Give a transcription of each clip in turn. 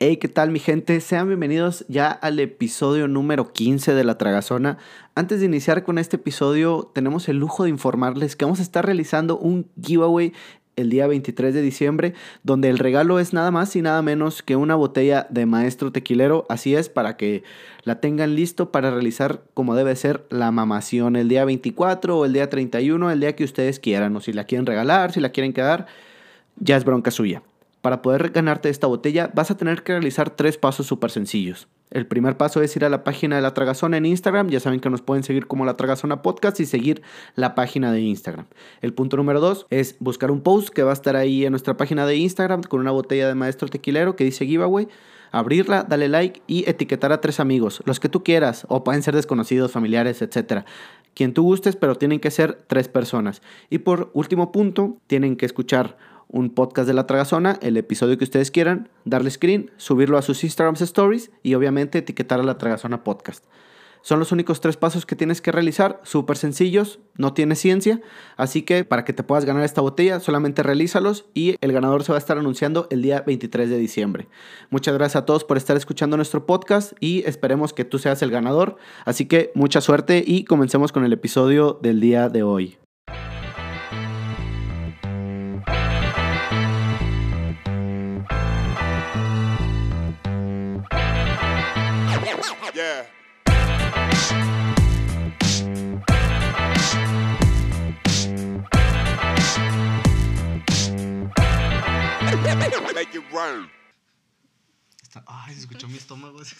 Hey, ¿qué tal mi gente? Sean bienvenidos ya al episodio número 15 de La Tragazona. Antes de iniciar con este episodio, tenemos el lujo de informarles que vamos a estar realizando un giveaway el día 23 de diciembre, donde el regalo es nada más y nada menos que una botella de maestro tequilero. Así es, para que la tengan listo para realizar como debe ser la mamación el día 24 o el día 31, el día que ustedes quieran, o si la quieren regalar, si la quieren quedar, ya es bronca suya. Para poder ganarte esta botella vas a tener que realizar tres pasos súper sencillos. El primer paso es ir a la página de La Tragazona en Instagram. Ya saben que nos pueden seguir como La Tragazona Podcast y seguir la página de Instagram. El punto número dos es buscar un post que va a estar ahí en nuestra página de Instagram con una botella de maestro tequilero que dice giveaway. Abrirla, dale like y etiquetar a tres amigos, los que tú quieras, o pueden ser desconocidos, familiares, etc. Quien tú gustes, pero tienen que ser tres personas. Y por último punto, tienen que escuchar un podcast de la Tragazona, el episodio que ustedes quieran, darle screen, subirlo a sus Instagram Stories y obviamente etiquetar a la Tragazona Podcast. Son los únicos tres pasos que tienes que realizar, súper sencillos, no tiene ciencia, así que para que te puedas ganar esta botella solamente realízalos y el ganador se va a estar anunciando el día 23 de diciembre. Muchas gracias a todos por estar escuchando nuestro podcast y esperemos que tú seas el ganador, así que mucha suerte y comencemos con el episodio del día de hoy. Yeah. Make it rain. Está- Ay, se escuchó mi estómago. ¿Se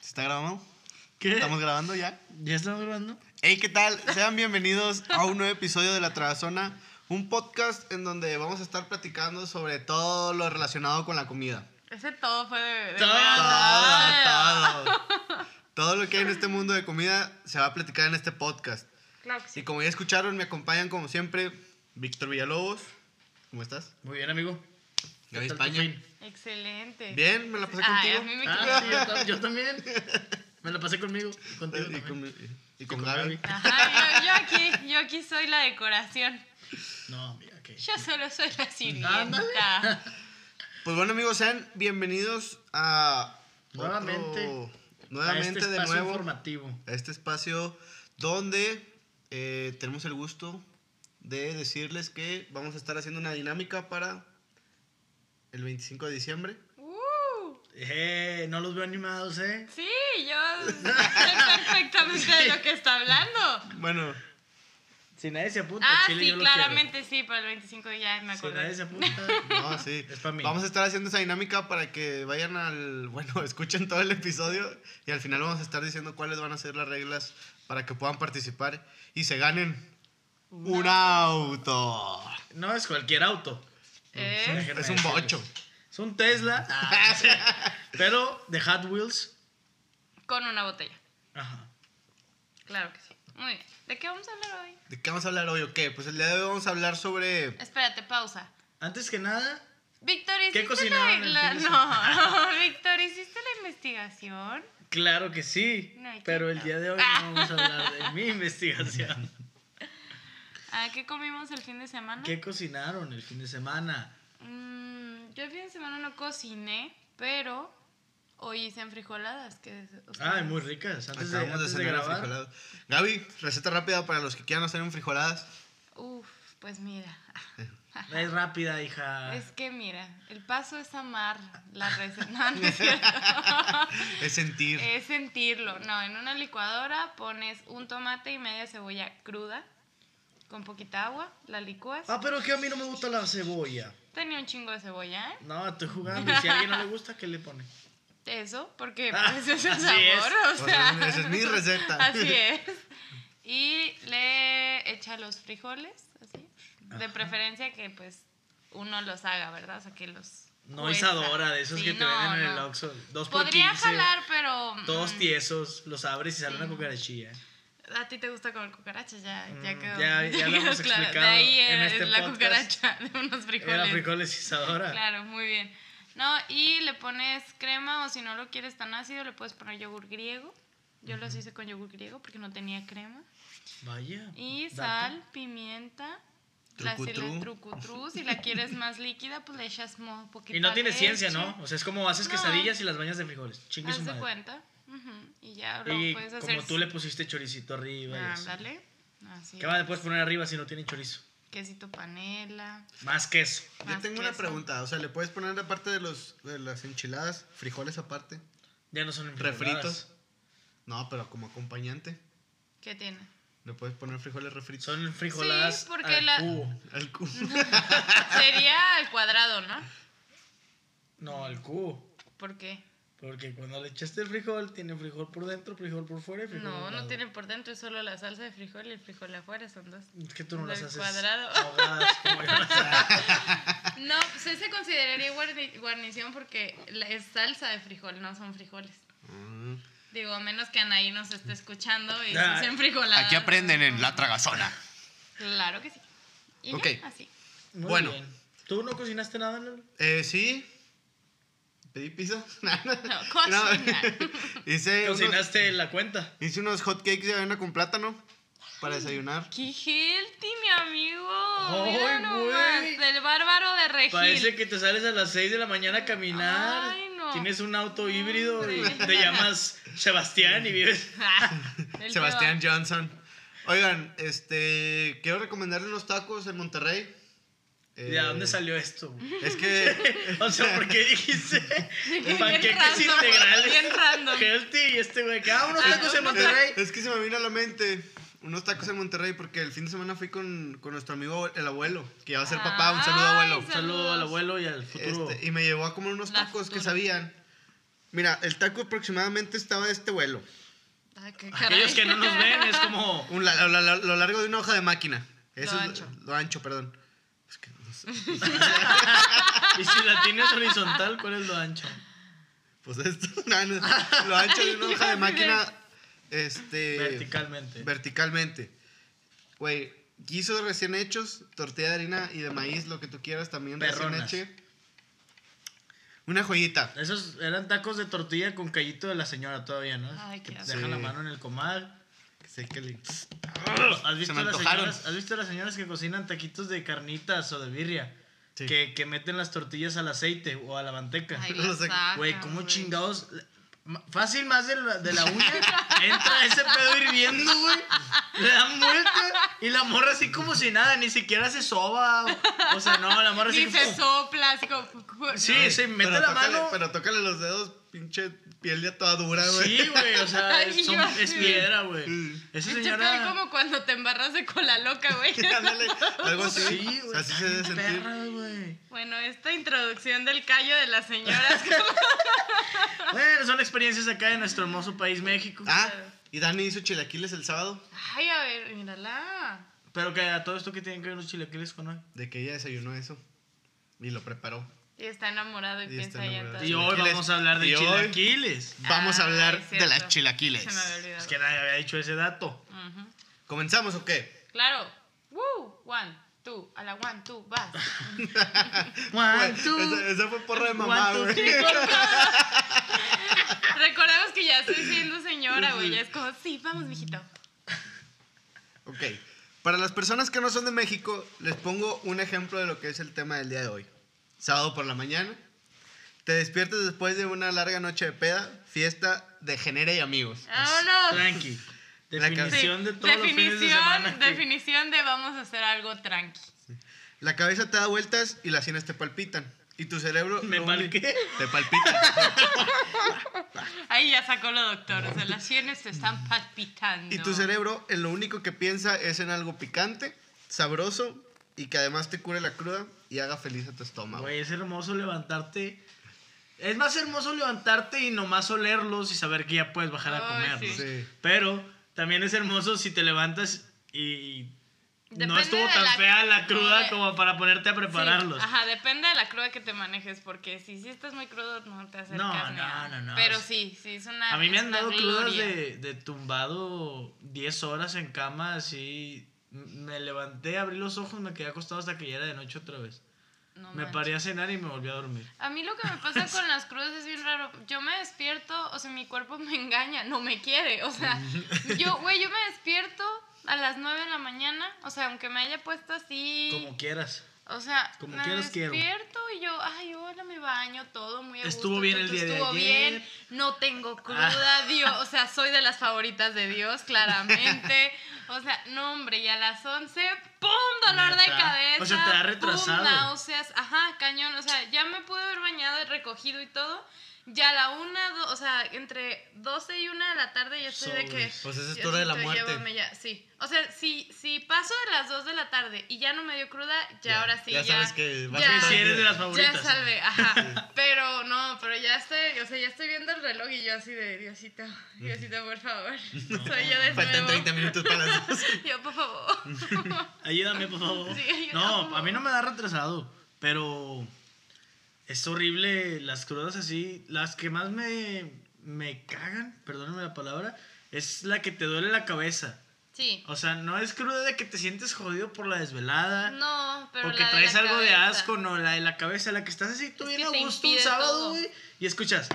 está grabando? ¿Qué? ¿Estamos grabando ya? ¿Ya estamos grabando? Hey, ¿qué tal? Sean bienvenidos a un nuevo episodio de La Tragazona, un podcast en donde vamos a estar platicando sobre todo lo relacionado con la comida. Ese todo fue de, de Todo, verdad. Todo, todo. Todo lo que hay en este mundo de comida se va a platicar en este podcast. Claro que sí. Y como ya escucharon, me acompañan como siempre Víctor Villalobos. ¿Cómo estás? Muy bien, amigo. Gaby ¿Qué tal tu España. Excelente. Bien, me la pasé Ay, contigo. a mí me Ah, sí, yo, tam- yo también. Me la pasé conmigo. y Contigo Y con, y con con Gaby. Gaby. Ajá, yo, yo aquí, yo aquí soy la decoración. No, mira, ¿qué? Yo solo soy la sirvienta. Pues bueno, amigos, sean bienvenidos a otro- Nuevamente. nuevamente a este de espacio nuevo informativo. a este espacio donde eh, tenemos el gusto de decirles que vamos a estar haciendo una dinámica para el 25 de diciembre. Uh, Eh, no los veo animados, ¿eh? sí, yo sé perfectamente de lo que está hablando. Bueno, Si nadie se apunta, Ah, Chile sí, yo lo claramente sí, para el 25 ya me quiero. Si nadie se apunta, no, sí. Es pa' mí. Vamos a estar haciendo esa dinámica para que vayan al, bueno, escuchen todo el episodio y al final vamos a estar diciendo cuáles van a ser las reglas para que puedan participar y se ganen un auto. no es cualquier auto. ¿Eh? Es un bocho. Es un Tesla. Ah, sí. pero de Hot Wheels. Con una botella. Ajá. Claro que sí. Muy bien. ¿De qué vamos a hablar hoy? ¿De qué vamos a hablar hoy o qué? Pues el día de hoy vamos a hablar sobre... Espérate, pausa. Antes que nada, Víctor, ¿hiciste cocinaron la, la- de No, Víctor, ¿hiciste la investigación? claro que sí. No, pero el día de hoy no vamos a hablar de mi investigación. ¿A qué comimos el fin de semana? ¿Qué cocinaron el fin de semana? Mm, yo el fin de semana no cociné, pero hoy hice enfrijoladas. Que Ay, muy ricas. Antes de, Acabamos de antes de grabar. frijoladas. Gaby, receta rápida para los que quieran hacer un frijoladas. Uf, pues mira. Es rápida, hija. Es que mira, el paso es amar la receta. No, no es cierto. Es sentir. es sentirlo. No, en una licuadora pones un tomate y media cebolla cruda con poquita agua, la licúas. Ah, pero que a mí no me gusta la cebolla. Tenía un chingo de cebolla, ¿eh? No, estoy jugando. Y si a alguien no le gusta, ¿qué le pone? Eso, porque Ah, pues, ese es el sabor, es. o sea, esa es mi receta. Así es. Y le echa los frijoles, así. De preferencia que pues uno los haga, ¿verdad? O sea, que los. No cueza. isadora, de esos Sí, que te no, venden en el. Oxxo. Dos por Podría 15, jalar, pero. Todos mm, tiesos, los abres y sale Sí. una cucarachilla. A ti te gusta comer cucarachas, ya, ya Mm, quedó. ya- ya lo hemos claro. explicado De ahí en es este la podcast. cucaracha de unos frijoles. Era frijoles isadora. Claro, muy bien. No, y le pones crema o si no lo quieres tan ácido, le puedes poner yogur griego. Yo los hice con yogur griego porque no tenía crema. Vaya. Y sal, pimienta La, si Trucutru. la trucutru, si la quieres más líquida, pues le echas mo- poquita Y no tiene leche. ciencia, ¿no? O sea, es como haces No. quesadillas y las bañas de frijoles. Chingue su madre. cuenta. Ujú, Y ya lo Y puedes como hacer. tú le pusiste choricito arriba. y eso. Ándale. Así ¿Qué más le es. puedes poner arriba si no tiene chorizo? Quesito panela. Más queso. Yo tengo una pregunta. O sea, ¿le puedes poner aparte de, los, de las enchiladas, frijoles aparte? Ya no son ¿Refritos? refritos. No, pero como acompañante. ¿Qué tiene? ¿Le puedes poner frijoles refritos? Son frijoladas Sí, porque al la- cubo. Al cu- Sería al cuadrado, ¿no? No, al cubo. ¿Por qué? Porque cuando le echaste el frijol, tiene frijol por dentro, frijol por fuera y frijol No, no tiene por dentro, es solo la salsa de frijol y el frijol afuera, son dos. Es que tú no las haces cuadrado. ahogadas como yo las hago. No, pues se consideraría guarni- guarnición porque es salsa de frijol, no son frijoles. Mm. Digo, a menos que Anaí nos esté escuchando y Ah, se frijoladas. Aquí aprenden en la tragazona. Claro que sí. Y ya, Ok. así. Muy Bueno. bien. ¿Tú no cocinaste nada, Lalo? Eh, sí. Pedí pizza. No, cocinar. hice, unos, Cocinaste la cuenta. hice unos hot cakes de avena con plátano para desayunar. ¡Qué healthy, mi amigo! Ay, Mira nomás, güey. el bárbaro de Regil. Parece que te sales a las 6 de la mañana a caminar. Ay, no. Tienes un auto híbrido y te llamas Sebastián y vives. Que Sebastián. Johnson. Oigan, este, quiero recomendarles unos tacos en Monterrey. ¿De Eh, dónde salió esto? Es que O sea, ¿por qué dijiste panqueques random, integrales? bien random. Healthy y este güey, que ah, unos Ah, tacos en Monterrey. Es que se me vino a la mente unos tacos en Monterrey porque el fin de semana fui con, con nuestro amigo el abuelo, que ya va a ser papá. Un saludo, Ay, abuelo. Un saludo al abuelo y al futuro. Este, y me llevó a comer unos tacos que sabían. Mira, el taco aproximadamente estaba de este vuelo. Ay, qué caray. Aquellos que no nos ven es como. Un lo largo de una hoja de máquina. Eso Lo es ancho. Lo ancho, perdón. Es. Y si la tienes horizontal, ¿cuál es lo ancho? Pues esto, no, no, lo ancho de una hoja de máquina. Este. Verticalmente. Verticalmente. Güey, guisos recién hechos, tortilla de harina y de maíz, lo que tú quieras también Perronas. recién hecho. Una joyita. Esos eran tacos de tortilla con callito de la señora todavía, ¿no? Ay, qué que dejan la mano en el comal. Sé que le- ¿Has visto, las señoras, ¿Has visto las señoras que cocinan taquitos de carnitas o de birria? Sí. Que, que meten las tortillas al aceite o a la manteca. Güey, ¿cómo chingados? Fácil más de la, de la uña. Entra ese pedo hirviendo, güey. Le dan vuelta. Y la morra así como si nada, ni siquiera se soba. O, o sea, no, la morra así Ni se como. sopla, así como... Sí, se mete pero la tócale- mano. Pero tócale los dedos, pinche piel ya toda dura, güey. Sí, güey, o sea, Ay, son- yo es piedra, güey. Esa señora. piel como cuando te embarras de cola loca, güey. Algo así. Sí, güey. así se debe sentir. Perra, güey. Bueno, esta introducción del callo de las señoras. Bueno, son experiencias acá en nuestro hermoso país, México. Ah, y Dani hizo chilaquiles el sábado. Ay, a ver, mírala. Pero que a todo esto que tienen que ver los chilaquiles con hoy. De que ella desayunó eso. Y lo preparó. Y está enamorado y, Y piensa está ya en enamorado. todo. Y hoy vamos a hablar de Y chilaquiles. Vamos a Ah, hablar de las chilaquiles. Se me había olvidado. Es que nadie había dicho ese dato. ¿Comenzamos o qué? Claro. Woo. One, two. A la one, two, vas. One, two. esa, esa fue porra de mamá, One, two, güey. Recordemos que ya estoy siendo señora, güey. Ya es como, sí, vamos, mijito. Ok. Para las personas que no son de México, les pongo un ejemplo de lo que es el tema del día de hoy. Sábado por la mañana. Te despiertas después de una larga noche de peda, fiesta de genera y amigos. Vámonos. Tranqui. Definición de todos los fines de definición, semana. que- definición de vamos a hacer algo tranqui. La cabeza te da vueltas y las sienes te palpitan. Y tu cerebro... ¿Me lo pal uni- qué? Te palpita. Ahí ya sacó lo doctor. O sea, las sienes te están palpitando. y tu cerebro en lo único que piensa es en algo picante, sabroso y que además te cure la cruda y haga feliz a tu estómago. Güey, es hermoso levantarte. Es más hermoso levantarte y nomás olerlos y saber que ya puedes bajar a Ay, comerlos. sí. Sí. Pero también es hermoso si te levantas y no Depende estuvo de tan la- fea la cruda de- como para ponerte a Sí, prepararlos. Ajá, depende de la cruda que te manejes, porque si sí estás muy crudo no te acercas No, ni no, no, no. Pero sí, sí, es una A mí me es han una dado crudas gloria. de, de tumbado 10 horas en cama, así. Me levanté, abrí los ojos, me quedé acostado hasta que ya era de noche otra vez. No me manches. paré a cenar y me volví a dormir. A mí lo que me pasa con las crudas es bien raro. Yo me despierto, o sea, mi cuerpo me engaña, no me quiere. O sea, yo, güey, yo me despierto a las 9 de la mañana. O sea, aunque me haya puesto así. Como quieras. O sea, Como me quieras quiero. despierto y yo, ay, hola, me baño, todo muy a Estuvo gusto, bien el día de Estuvo ayer. bien, no tengo cruda, Dios, o sea, soy de las favoritas de Dios, claramente. O sea, no, hombre, y a las 11, ¡pum! Dolor de cabeza. O sea, te ¡pum! retrasado. náuseas, ajá, cañón. O sea, ya me pude haber bañado y recogido y todo. Ya a la una, do- o sea, entre 12 y una de la tarde ya estoy de que... Pues esa es hora de la muerte. llévame ya, sí. O sea, si, si paso de las 2 de la tarde y ya no me dio cruda, ya, Ya, ahora sí, ya ya. sabes que vas a ya, estar Sí, eres de las favoritas. Ya salve, ajá. Pero no, pero ya estoy, o sea, ya estoy viendo el reloj y yo así de, Diosito, Diosito, por favor. Soy yo de Faltan nuevo. 30 minutos para las dos. Yo, por favor. Ayúdame, por favor. Sí, ayúdame, no, por a mí no me da retrasado, pero es horrible las crudas así. Las que más me, me cagan, perdónenme la palabra, es la que te duele la cabeza. Sí. O sea, no es cruda de que te sientes jodido por la desvelada. No, pero porque la de traes la algo de asco, no, la de la cabeza, la que estás así tú Es bien a gusto un sábado, güey, y escuchas,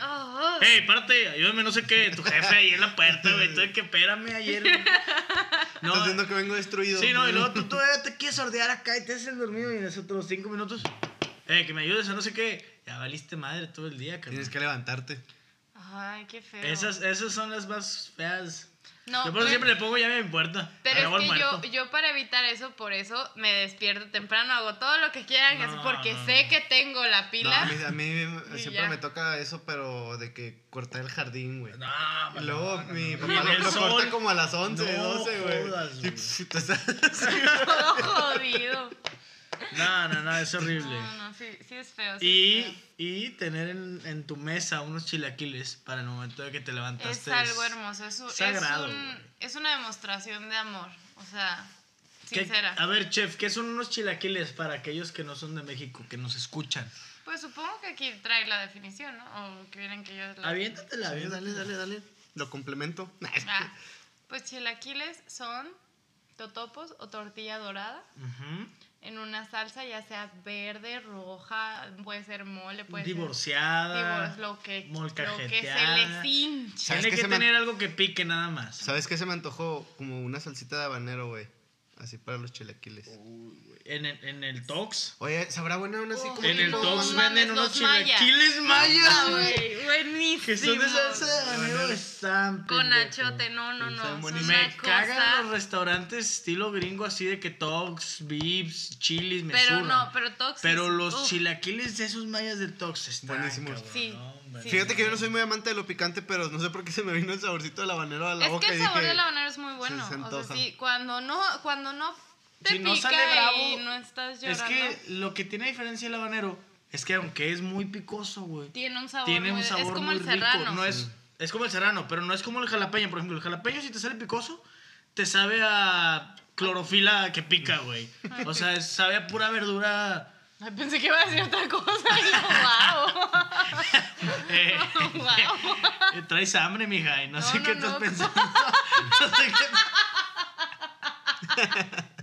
Oh, oh. hey, párate, ayúdame, no sé qué, tu jefe ahí en la puerta, güey, tú de que espérame ayer. No, Estás viendo que vengo destruido. Sí, no, y luego tú todavía te quieres sordear acá y te haces el dormido y en esos otros cinco minutos, eh, que me ayudes a no sé qué. Ya valiste madre todo el día, carnal. Tienes que levantarte. Ay, qué feo. Esas, esas son las más feas. No, yo por eso siempre le pongo llave a mi puerta. Pero es que yo, yo para evitar eso, por eso me despierto temprano, hago todo lo que quieran, No, porque no, sé no. que tengo la No, pila. a mí, a mí Y siempre ya. me toca eso, pero de que cortar el jardín, güey. No, Y luego mi no. papá lo, corta como a las 11, No 12, güey. jodas, Sí, güey. pf, tú estás- todo jodido. No, no, no, es horrible. No, no, sí, sí es feo. sí Y, es feo. y tener en, en tu mesa unos chilaquiles para el momento de que te levantaste. Es algo hermoso, es, un- sagrado, es, un- es una demostración de amor, o sea, ¿Qué- sincera. a ver, chef, ¿qué son unos chilaquiles para aquellos que no son de México, que nos escuchan? Pues supongo que aquí trae la definición, ¿no? O que quieren que yo la... Aviéntatela, Sí, dale, dale, dale. Lo complemento. Ah, pues chilaquiles son totopos o tortilla dorada Ujú. En una salsa, ya sea verde, roja, puede ser mole, puede Divorciada. ser... lo que, lo que se les hinche. ¿Sabes Tiene que me- tener algo que pique nada más. ¿Sabes qué se me antojó? Como una salsita de habanero, güey. Así para los chilaquiles. En el, en el Tox. Oye, ¿sabrá buena una así Oh, como En el Tox venden unos mayas. chilaquiles mayas, Ah, güey. güey, buenísimo. Que son de salsa de habanero, están Con achote, no, no, no. Me cagan los restaurantes estilo gringo así de que Tox, Vips, chilis, me Pero no, pero Tox Pero es- los uf. chilaquiles de esos mayas del Tox están Buenísimos. cabrón, Sí, no, sí. Fíjate que yo no soy muy amante de lo picante, pero no sé por qué se me vino el saborcito del habanero a la Es boca que el sabor del habanero es muy bueno. se o sea, sí, cuando no, cuando no te Si no pica sale bravo, y no estás llorando, Es que lo que tiene diferencia el habanero es que aunque es muy picoso, güey, tiene un sabor tiene un sabor es como muy el rico. serrano. No es, es como el serrano, pero no es como el jalapeño. Por ejemplo, el jalapeño si te sale picoso, te sabe a clorofila que pica, güey. O sea, sabe a pura verdura. Ay, pensé que iba a decir otra cosa. Y yo, wow. Eh, eh, traes hambre, mija, y no, No, sé no, qué estás pensando. No sé qué-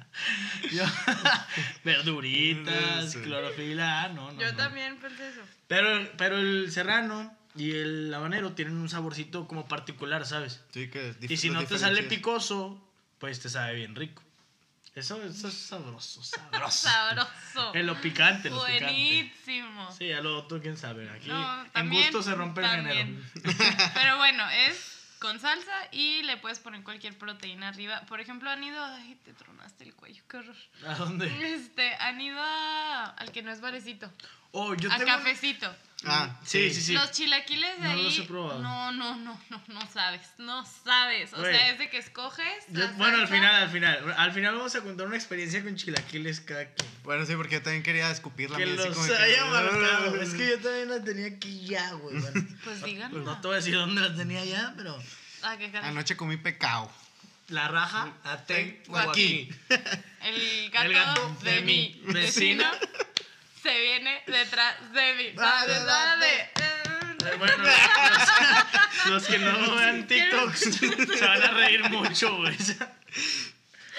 Verduritas, Sí. clorofila, ah, no, no. Yo no. también pensé eso. Pero, pero el serrano y el habanero tienen un saborcito como particular, ¿sabes? Sí, que dif- Y si no te sale picoso, pues te sabe bien rico. Eso, eso es sabroso, sabroso. Sabroso. En lo picante, lo picante. Buenísimo. Sí, a lo otro, quién sabe. Aquí No, en también, gusto se rompe el también. género. Pero bueno, es con salsa y le puedes poner cualquier proteína arriba. Por ejemplo, han ido. Ay, te tronaste el cuello, qué horror. ¿A dónde? Este, han ido a- al que no es barecito. Oh, yo a tengo. cafecito. Ah, Sí, sí, sí. Los chilaquiles de No ahí. los he probado. No, no, no, no, no sabes. No sabes. O sea, es de que escoges. Yo- bueno, al final, al final. Al final vamos a contar una experiencia con chilaquiles cada quien. Bueno, sí, porque yo también quería escupir la Que los como que- haya marcado. Es que yo también la tenía aquí ya, güey. Bueno, Pues díganlo. no te voy a decir dónde la tenía ya, pero. Ah, qué caray. Anoche comí pecado. La raja, tengo aquí. El gato, El gato de, de mi mi vecino vecino se viene detrás de mí. Va, Dale, va, dale. Bueno, los, los que no vean TikTok se van a reír mucho, güey.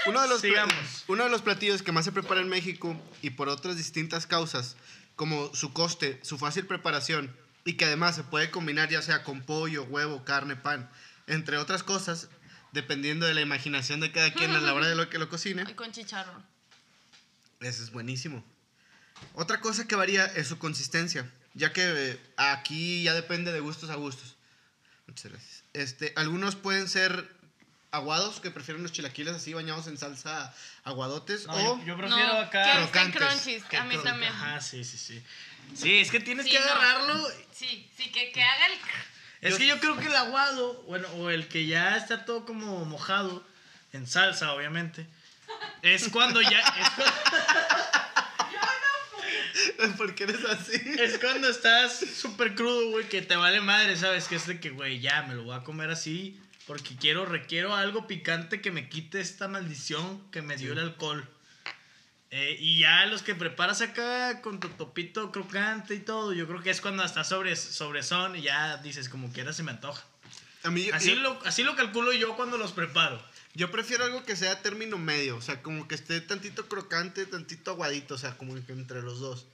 Uno de, los pla- Sigamos. uno de los platillos que más se prepara en México y por otras distintas causas, como su coste, su fácil preparación y que además se puede combinar ya sea con pollo, huevo, carne, pan, entre otras cosas, dependiendo de la imaginación de cada quien a la hora de lo que lo cocine. Ay, con chicharrón. Eso es buenísimo. Otra cosa que varía es su consistencia, ya que eh, aquí ya depende de gustos a gustos. Muchas gracias. Este, algunos pueden ser aguados, que prefieren los chilaquiles así bañados en salsa aguadotes, No, o yo, yo prefiero no, acá. crocantes, crunchies. que A mí también. Ajá, sí, sí, sí. Sí, es que tienes Sí, que no. agarrarlo. Sí, sí, que, que haga el... Es Yo- que yo creo que el aguado, bueno, o el que ya está todo como mojado, en salsa, obviamente, es cuando ya. Es, cu- ¿Por qué eres así? es cuando estás súper crudo, güey, que te vale madre, ¿sabes? Que es de que, güey, ya me lo voy a comer así, porque quiero, requiero algo picante que me quite esta maldición que me dio el alcohol. Eh, y ya los que preparas acá con tu topito crocante y todo, yo creo que es cuando hasta sobre, sobre son y ya dices, como quiera se me antoja. A mí, Así yo, lo, así lo calculo yo cuando los preparo. yo prefiero algo que sea término medio, o sea, como que esté tantito crocante, tantito aguadito, o sea, como que entre los dos.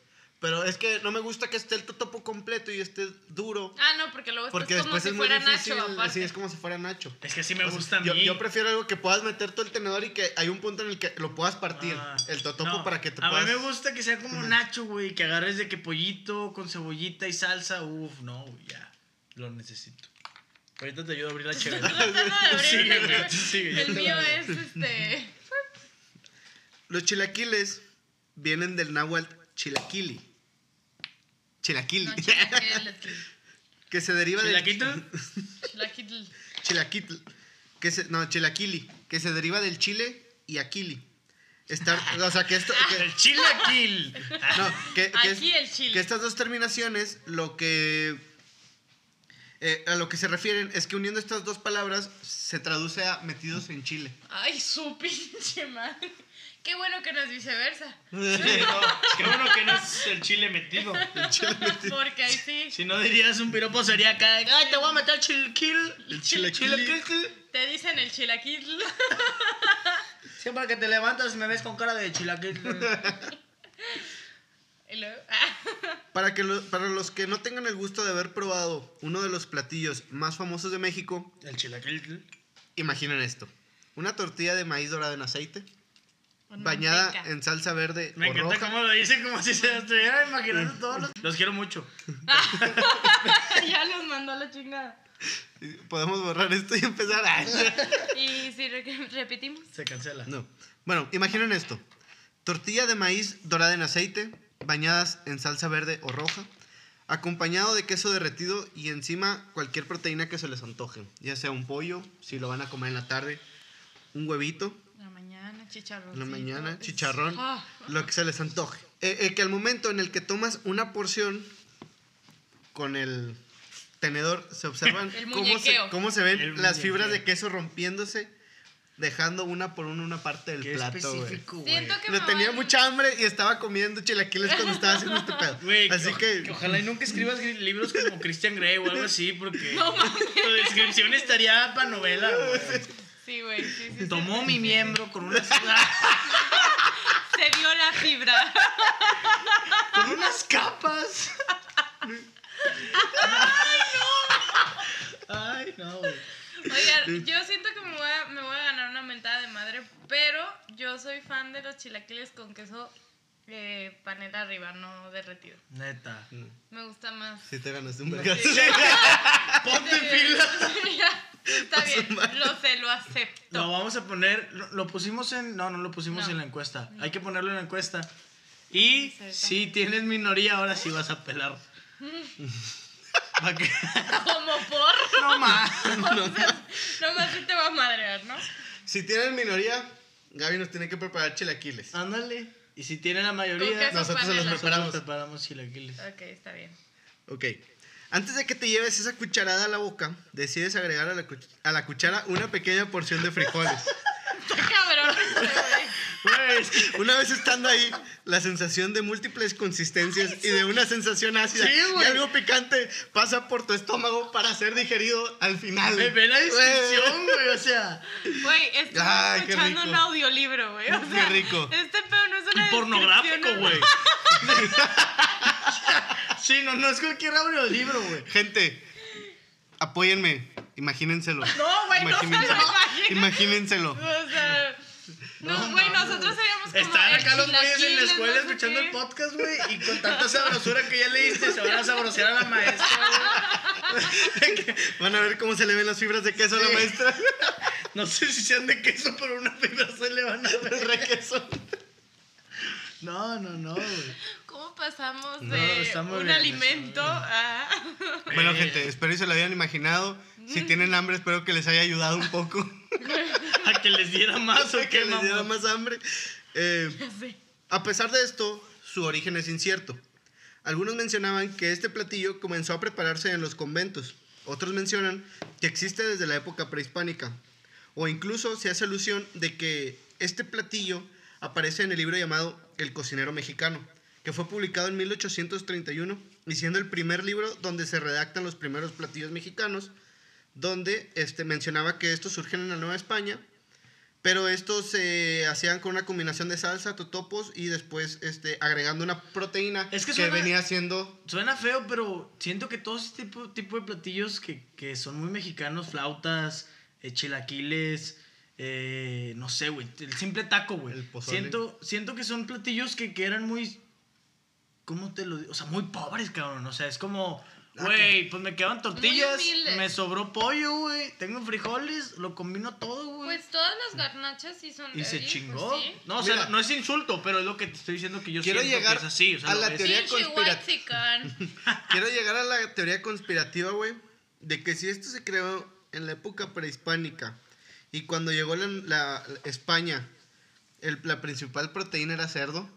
Pero es que no me gusta que esté el totopo completo y esté duro. Ah, no, porque luego Porque es como si es fuera difícil. Nacho, aparte. Sí, es como si fuera Nacho. Es que sí me O sea, gusta a mí. yo, yo prefiero algo que puedas meter todo el tenedor y que hay un punto en el que lo puedas partir. Ah, el totopo no, para que te A puedas. mí me gusta que sea como Nacho, güey. Que agarres de que pollito con cebollita y salsa. Uf, no, güey, ya. Lo necesito. Ahorita te ayudo a abrir la chévere. Sigue, el- sigue, mío es este. Los chilaquiles vienen del náhuatl chilaquili. No, chilaquil. que se deriva del. ¿Chilaquito? Chilaquil. Chilaquitl. Que se, no, chilaquili. Que se deriva del chile y aquili. Estar, o sea, que esto. que- El chilaquil. No, que, que es- Aquí el chile. que estas dos terminaciones, lo que. eh, a lo que se refieren es que uniendo estas dos palabras se traduce a metidos en Chile. Ay, su pinche madre. Qué bueno que no es viceversa. Sí, no, qué bueno que no es el chile metido. Porque ahí sí. Si no dirías un piropo sería acá. Ay, te voy a meter chilaquil. El. Chilaquil. Te dicen el chilaquil. Siempre que te levantas me ves con cara de chilaquil. Y luego. ah, Para, que lo- para los que no tengan el gusto de haber probado uno de los platillos más famosos de México, El chilaquil. imaginen esto. Una tortilla de maíz dorada en aceite, bañada manteca. en salsa verde Me o encanta roja. cómo lo dice, como si se estuviera imaginando todos los... Los quiero mucho. ya los mandó a la chingada. Podemos borrar esto y empezar. a- Y si re- repetimos. Se cancela. No. Bueno, imaginen esto. Tortilla de maíz dorada en aceite, bañadas en salsa verde o roja, acompañado de queso derretido y encima cualquier proteína que se les antoje, ya sea un pollo, si lo van a comer en la tarde, un huevito, chicharrón. en la mañana, chicharrón, Ah. lo que se les antoje. Eh, eh, que al momento en el que tomas una porción con el tenedor, se observan cómo, se, cómo se ven El las fibras de queso rompiéndose, dejando una por una una parte del Qué plato, güey. Le me tenía voy- mucha hambre y estaba comiendo chilaquiles cuando estaba haciendo este pedo. Güey, Así que, que, ojalá y nunca escribas libros como Christian Grey o algo así, porque No mames. tu descripción estaría para novela. güey. Sí, güey. Sí, sí, sí. Tomó mi miembro con unas, Se dio la fibra. con unas capas. Ay, no, güey. Oigan, yo siento que me voy, a, me voy a ganar una mentada de madre, pero yo soy fan de los chilaquiles con queso eh, panela arriba, no derretido. Neta. Me gusta más. si te ganaste un vergazo. Ponte en fila. Mira, Está bien, lo sé, lo acepto. Lo vamos a poner, lo, lo pusimos en, no, no lo pusimos No. en la encuesta. Hay que ponerlo en la encuesta. Y Sí, si tienes minoría, ahora sí vas a pelar. Pa' que- Como por. no más. O sea, nomás sí te va a madrear, ¿no? Si tienen minoría, Gaby nos tiene que preparar chilaquiles. Ándale. Y si tiene la mayoría, Nosotros se los preparamos. nosotros preparamos chilaquiles. Ok, está bien. Ok. Antes de que te lleves esa cucharada a la boca, decides agregar a la, cuch- a la cuchara una pequeña porción de frijoles. Qué cabrón, Una vez estando ahí, la sensación de múltiples consistencias y de una sensación ácida Sí, y algo picante pasa por tu estómago para ser digerido al final. Ve, ve la descripción, güey. O sea, Güey, estoy Ay, qué escuchando un audiolibro, güey. O Qué sea, rico. Este pedo no es una pornográfico, güey. sí, no, no es cualquier audiolibro, güey. Gente, apóyenme, imagínenselo. No, güey, no se lo. Imagínenselo. O sea, no, güey, nosotros seríamos como Están acá los güeyes en la escuela no escuchando qué. el podcast, güey, y con tanta sabrosura que ya leíste, se van a sabrosear a la maestra, güey. Van a ver cómo se le ven las fibras de queso a la maestra. No sé si sean de queso, pero una fibra se le van a ver. Requesón. No, no, no, güey. ¿Cómo pasamos No, de un bien, alimento a... Bueno, gente, espero y se lo hayan imaginado. Si tienen hambre, espero que les haya ayudado un poco. A que les diera más o que qué, les diera más hambre. Eh. A pesar de esto, su origen es incierto. Algunos mencionaban que este platillo comenzó a prepararse en los conventos. Otros mencionan que existe desde la época prehispánica. O incluso se hace alusión de que este platillo aparece en el libro llamado El cocinero mexicano, que fue publicado en 1831 y siendo el primer libro donde se redactan los primeros platillos mexicanos, donde este, mencionaba que estos surgen en la Nueva España pero estos se hacían con una combinación de salsa, totopos y después este, agregando una proteína Es que que, suena- venía siendo... Suena feo, pero siento que todo este tipo, tipo de platillos que, que son muy mexicanos, flautas, eh, chilaquiles, eh, no sé, güey, el simple taco, güey. Siento, siento que son platillos que, que eran muy, ¿cómo te lo digo? O sea, muy pobres, cabrón. O sea, es como, güey, pues me quedaban tortillas, me sobró pollo, güey, tengo frijoles, lo combino todo, güey. Pues todas las garnachas sí son y de se ahí, chingó. pues sí. No, o sea, Mira. no es insulto, pero es lo que te estoy diciendo que yo Quiero siento llegar que es así. O sea, a la teoría Pinche conspira- whitezican. Quiero llegar a la teoría conspirativa, güey, de que si esto se creó en la época prehispánica y cuando llegó la, la- España, el- la principal proteína era cerdo,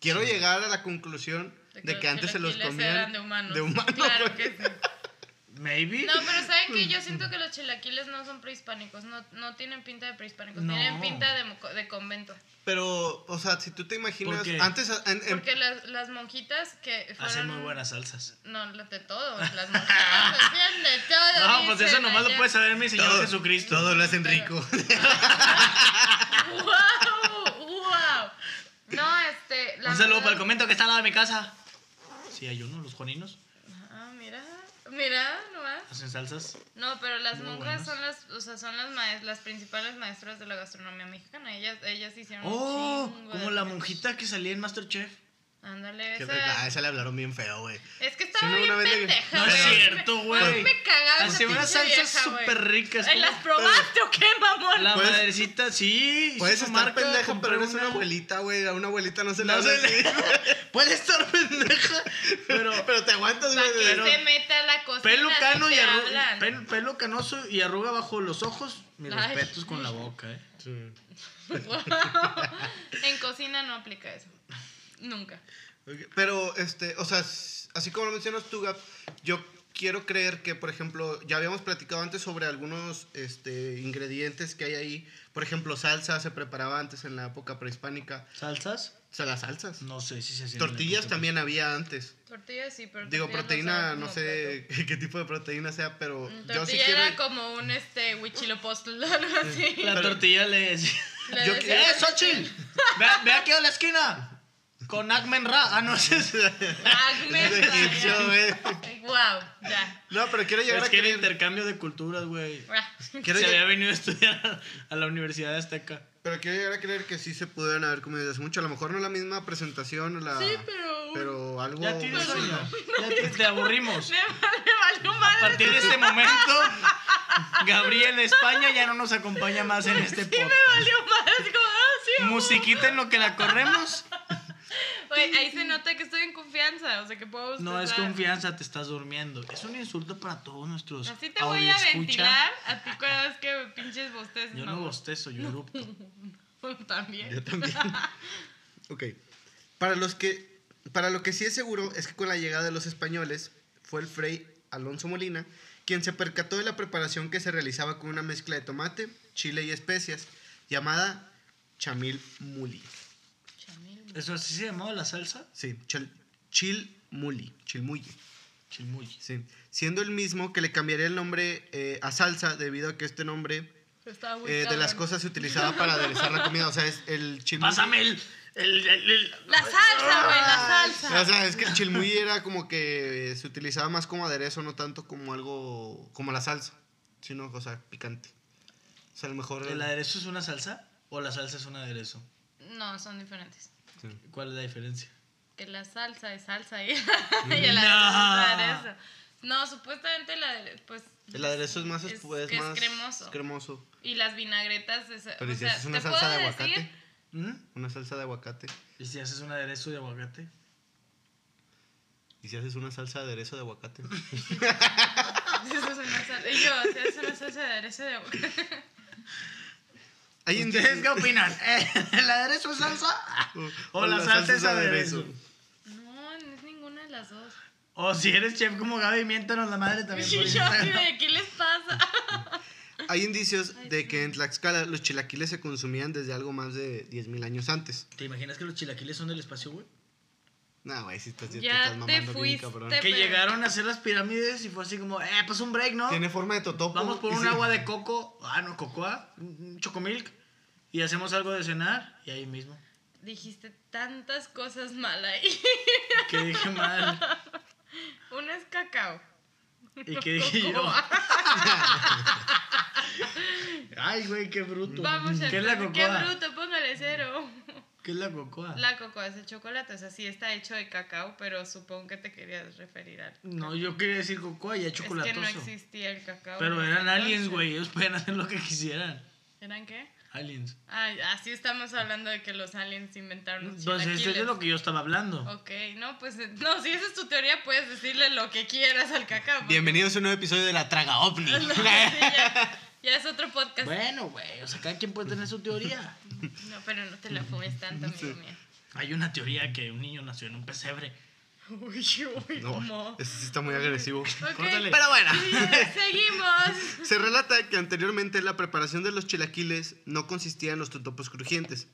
quiero llegar a la conclusión de que, antes se los comían eran de humanos. de Claro que sí. Maybe. No, pero ¿saben qué? Yo siento que los chilaquiles no son prehispánicos. No, no tienen pinta de prehispánicos. No. Tienen pinta de, moco- de convento. Pero, o sea, si tú te imaginas, ¿Por qué? antes en- en- Porque las, las monjitas que fueron... Hacen muy buenas salsas. No, lo de todo. Las monjitas hacían de todo. No, pues eso nomás lo puede saber mi Señor todo, Jesucristo. todo lo hacen rico. ¡Wow! ¡Wow! No, este... la Un saludo verdad- para el convento que está al lado de mi casa. Sí, hay uno, los juaninos. Ah, mira. Mira, nomás. Hacen salsas. No, pero las Muy monjas buenas. son las, o sea, son las maes- las principales maestras de la gastronomía mexicana. Ellas, ellas hicieron Oh, un chingo como de la monjita que salía en Masterchef. Ándale, Que- esa. A esa le hablaron bien feo, güey. Es que estaba no, bien pendeja. No es cierto, güey. a mí me cagaba Hacía unas pinche salsas súper ricas. Como- ¿Las probaste o qué, mamón? La Puedes- madrecita, sí. Puedes estar marca, pendeja, pero eres una abuelita, güey. A una abuelita no se le No le- así. Puede estar pendeja, pero Pero te aguantas, güey. que pero- se meta a la cocina. pelo cano y te arru- hablan. pelo, pelo canoso y arruga bajo los ojos. Mis Ay. respetos con la boca, eh. en cocina no aplica eso. Nunca. Pero, este, o sea, así como lo mencionas tú, Gab, yo quiero creer que, por ejemplo, ya habíamos platicado antes sobre algunos este, ingredientes que hay ahí. Por ejemplo, salsa se preparaba antes en la época prehispánica. ¿Salsas? O sea, las salsas. No sé si se hacían. Tortillas también había antes. Tortilla sí, pero. Digo, proteína, no sé qué tipo de proteína sea, pero Mm, yo sí Tortilla quiero... era como un este huichilopostl, algo así. La Pero- tortilla le decía. Yo ¡Eh, Xochitl! Ve, ve aquí a la esquina. Con Agmen Ra. Ah, no, ese es. Agme. Es egipcio, güey. Wow, ya. No, pero quiero llegar Es a que era intercambio de culturas, güey. Ah, Se lleg- había venido a estudiar a- a la Universidad de Azteca. Pero quiero llegar a creer que sí se pudieron haber comido desde hace mucho. A lo mejor no la misma presentación, la... Sí, pero. pero algo... Ya tienes más sueño. allá. Ya te, te aburrimos. Me, vale, me valió A madre. partir de este momento, Gabriel España ya no nos acompaña más en este Sí, me podcast. valió madre. Así como, ah, sí. Musiquita en lo que la corremos. Oye, ahí se nota que estoy en confianza. O sea, que puedo. No es confianza, te estás durmiendo. Es un insulto para todos nuestros. Así te voy a ventilar a ti cada vez que pinches bosteces. Yo no bostezo, yo erupto. También. Yo también. ok. Para los que... Para lo que sí es seguro es que con la llegada de los españoles fue el fray Alonso Molina quien se percató de la preparación que se realizaba con una mezcla de tomate, chile y especias llamada chamil muli. ¿Eso así se llamaba la salsa? Sí, chil, chil muli, chilmuyi. Chilmuyi. Sí, siendo el mismo que le cambiaría el nombre eh, a salsa debido a que este nombre eh, de las cosas se utilizaba para aderezar la comida. O sea, es el chilmuyi. Pásame el. el, el- el- La salsa, güey, la salsa. O sea, es que el chilmuyi era como que se utilizaba más como aderezo, no tanto como algo como la salsa, sino, o sea, picante. O sea, a lo mejor. ¿El aderezo es una salsa o la salsa es un aderezo? No, son diferentes. Sí. ¿Cuál es la diferencia? Que la salsa es salsa y, y el aderezo es aderezo. No, supuestamente la de- pues El aderezo es más, Es- es, es que es más cremoso. cremoso. y las vinagretas es, Pero o ¿y si sea, haces una ¿te salsa de decir? aguacate? ¿Mm? Una salsa de aguacate. ¿Y si haces un aderezo de aguacate? ¿Y si haces una salsa de aderezo de aguacate? Eso es una salsa. Y yo, si es una salsa de aderezo de aguacate. Hay ¿Ustedes qué indicios- opinan? ¿Eh, ¿El aderezo es salsa? ¿O la salsa es aderezo? No, no es ninguna de las dos. O si eres chef como Gaby, miéntanos la madre también de, ¿qué les pasa? Hay indicios de que en Tlaxcala los chilaquiles se consumían desde algo más de 10.000 años antes. ¿Te imaginas que los chilaquiles son del espacio, güey? No, güey, si estás, te Ya estás te mamando bien, fuiste. cabrón. Te- Que pero- llegaron a hacer las pirámides y fue así como, eh, pues un break, ¿no? Tiene forma de totopo. Vamos por un sí. agua de coco, ah, no, cocoa, un chocomilk, y hacemos algo de cenar, y ahí mismo. Dijiste tantas cosas mal ahí. Que dije mal. Una es cacao. ¿Y qué dije yo? Ay, güey, qué bruto. Vamos a ¿Qué es la Qué cocoa? bruto, póngale cero. ¿Qué es la cocoa? La cocoa es el chocolate, o sea, sí está hecho de cacao, pero supongo que te querías referir al. No, yo quería decir cocoa y ya Es que chocolatoso. no existía el cacao. Pero eran aliens, güey, ellos podían hacer lo que quisieran. ¿Eran qué? Aliens. Ay, así estamos hablando de que los aliens inventaron los Entonces, eso es de chilaquiles. lo que yo estaba hablando. Ok, no, pues no, si esa es tu teoría, puedes decirle lo que quieras al cacao. Bienvenidos a un nuevo episodio de La Traga OVNI. No, sí, ya, es otro podcast. Bueno, güey, o sea, cada quien puede tener su teoría. No, pero no te la fumes tanto, amigo mío. Hay una teoría que un niño nació en un pesebre. Uy, uy, No, ¿cómo? ese sí está muy agresivo. Pero bueno. sí, seguimos. Se relata que anteriormente la preparación de los chilaquiles no consistía en los totopos crujientes,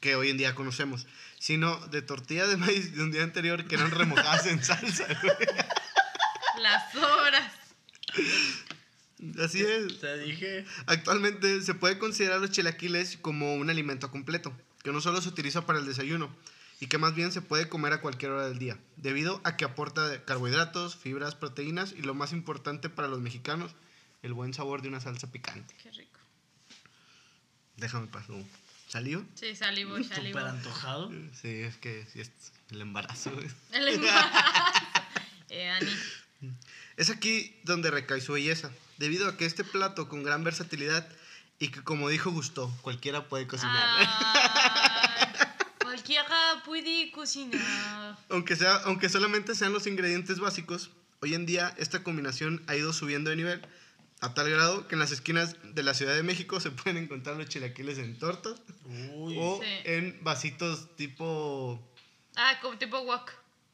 que hoy en día conocemos, sino de tortilla de maíz de un día anterior que eran remojadas en salsa. Las horas. Así es. Te dije. Actualmente se puede considerar los chilaquiles como un alimento completo, que no solo se utiliza para el desayuno, y que más bien se puede comer a cualquier hora del día, debido a que aporta carbohidratos, fibras, proteínas y lo más importante para los mexicanos, el buen sabor de una salsa picante. Qué rico. Déjame pasar. ¿Salió? Sí, salivo, salivo. Súper antojado. Sí, es que sí, es el embarazo. El embarazo. Eh, Ani. Es aquí donde recae su belleza, debido a que este plato con gran versatilidad y que como dijo Gusto, cualquiera puede cocinar. Ay, cualquiera puede cocinar. Aunque, sea, aunque solamente sean los ingredientes básicos, hoy en día esta combinación ha ido subiendo de nivel a tal grado que en las esquinas de la Ciudad de México se pueden encontrar los chilaquiles en tortas Uy. o Sí. en vasitos tipo, Ah, como tipo wok.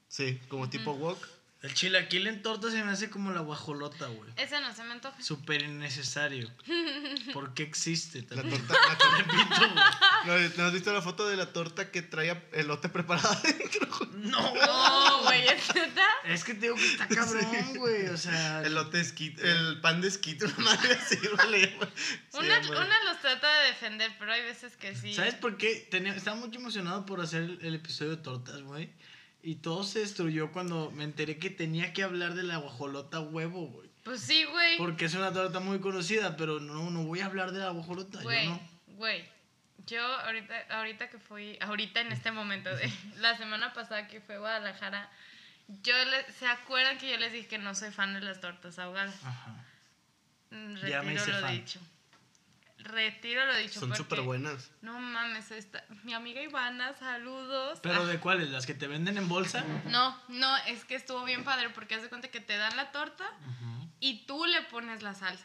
sí, como tipo wok. El chilaquil en torta se me hace como la guajolota, güey. Ese no se me antoja. Súper innecesario. ¿Por qué existe? La también? torta, la torta- Repito, güey. ¿No, ¿no has visto la foto de la torta que traía elote preparado adentro? No. No, güey, ¿es neta? Es que te digo que está cabrón, güey. O sea. Elote esquite, el pan de esquite, una madre así, vale. Una, una los trata de defender, pero hay veces que sí. ¿Sabes por qué? Tenía, estaba muy emocionado por hacer el, el episodio de tortas, güey. Y todo se destruyó cuando me enteré que tenía que hablar de la guajolota huevo, güey. Pues sí, güey. Porque es una torta muy conocida, pero no, no voy a hablar de la guajolota. yo Güey, no. güey. Yo ahorita, ahorita que fui, ahorita en este momento de la semana pasada que fue a Guadalajara, yo le- ¿se acuerdan que yo les dije que no soy fan de las tortas ahogadas? Ajá. Mm, Ya me Retiro hice lo fan. dicho. Retiro lo dicho. Son súper buenas. No mames, esta, mi amiga Ivana, saludos. ¿Pero Ah, de cuáles? ¿Las que te venden en bolsa? No, no, es que estuvo bien padre porque haz de cuenta que te dan la torta y tú le pones la salsa.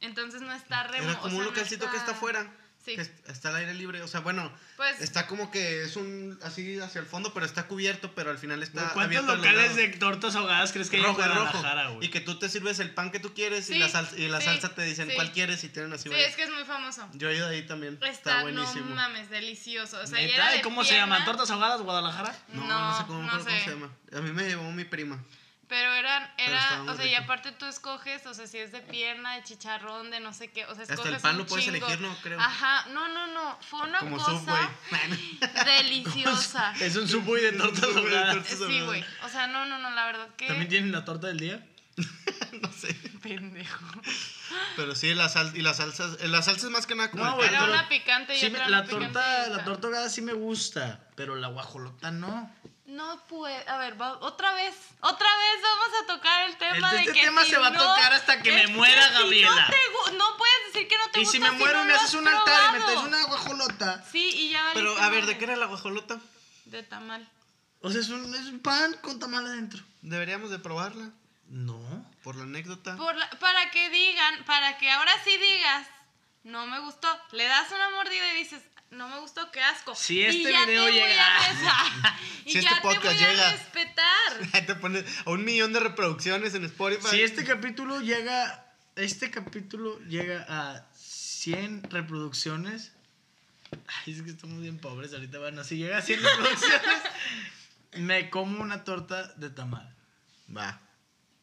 Entonces no está remo Era como o sea, un no localcito que está afuera. Sí. Que est- está al aire libre. O sea, bueno, Pues- está como que es un así hacia el fondo, pero está cubierto, pero al final está ¿Cuántos locales de tortas ahogadas crees que hay en rojo. Guadalajara, güey? Y que tú te sirves el pan que tú quieres y Sí, la salsa, y la sí, salsa te dicen sí. cuál quieres y tienen así Sí, varias. es que es muy famoso. Yo he ido ahí también. Está, Está, no buenísimo. mames, delicioso. O sea, y ¿Neta? era de ¿Y cómo se pierna, llaman? ¿Tortas ahogadas Guadalajara? no, no, No, sé cómo, no cómo sé. se llama. A mí me llevó mi prima. Pero eran, era, o sea, y aparte tú escoges, o sea, si es de pierna, de chicharrón, de no sé qué, o sea, Hasta escoges el pan un lo puedes chingo. elegir, ¿no? Creo. Ajá, no, no, no, fue una Como cosa Subway. deliciosa. Es un subway de tortas ahogadas. Sí, güey, o sea, no, no, no, la verdad que... ¿También tienen la torta del día? no sé. Pendejo. Pero sí, la sal, y las salsas, eh, las salsas más que nada como No. Era pero- una picante y Sí, otra la no picante torta, y la torta ahogada sí me gusta, pero la guajolota no. No puede. A ver, va- otra vez. Otra vez vamos a tocar el tema Este- de este que. tema si se va a no- tocar hasta que me muera, si no Gabriela. te No, puedes decir que no te Y gusta. si me muero no y me haces un altar y me traes una guajolota. Sí, y ya Pero, a ver, ¿de qué era la guajolota? De tamal. O sea, es un, es un pan con tamal adentro. Deberíamos de probarla, No. por la anécdota. Por la- para que digan, para que ahora sí digas, no me gustó. Le das una mordida y dices, no me gustó, qué asco. Si Y este ya video te voy llega- a res- y Si ya este te podcast voy llega. a respetar. Te pones a un millón de reproducciones en Spotify. Si este capítulo llega, este capítulo llega a 100 reproducciones. Ay, es que estamos bien pobres ahorita. Bueno, si llega a 100 reproducciones, me como una torta de tamal. Va.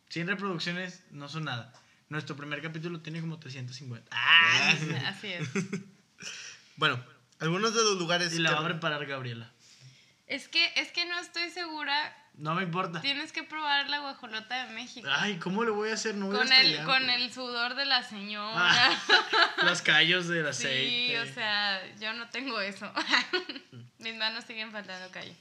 100 reproducciones no son nada. Nuestro primer capítulo tiene como 350. ¡Ah! Así es. Bueno, algunos de los lugares. Y la que- va a preparar Gabriela. Es que, es que no estoy segura. No me importa. Tienes que probar la guajolota de México. Ay, ¿cómo le voy a hacer? No voy con hasta el, con el sudor de la señora. Ah, Los callos del sí, aceite. o sea, yo no tengo eso. Mis manos siguen faltando calle.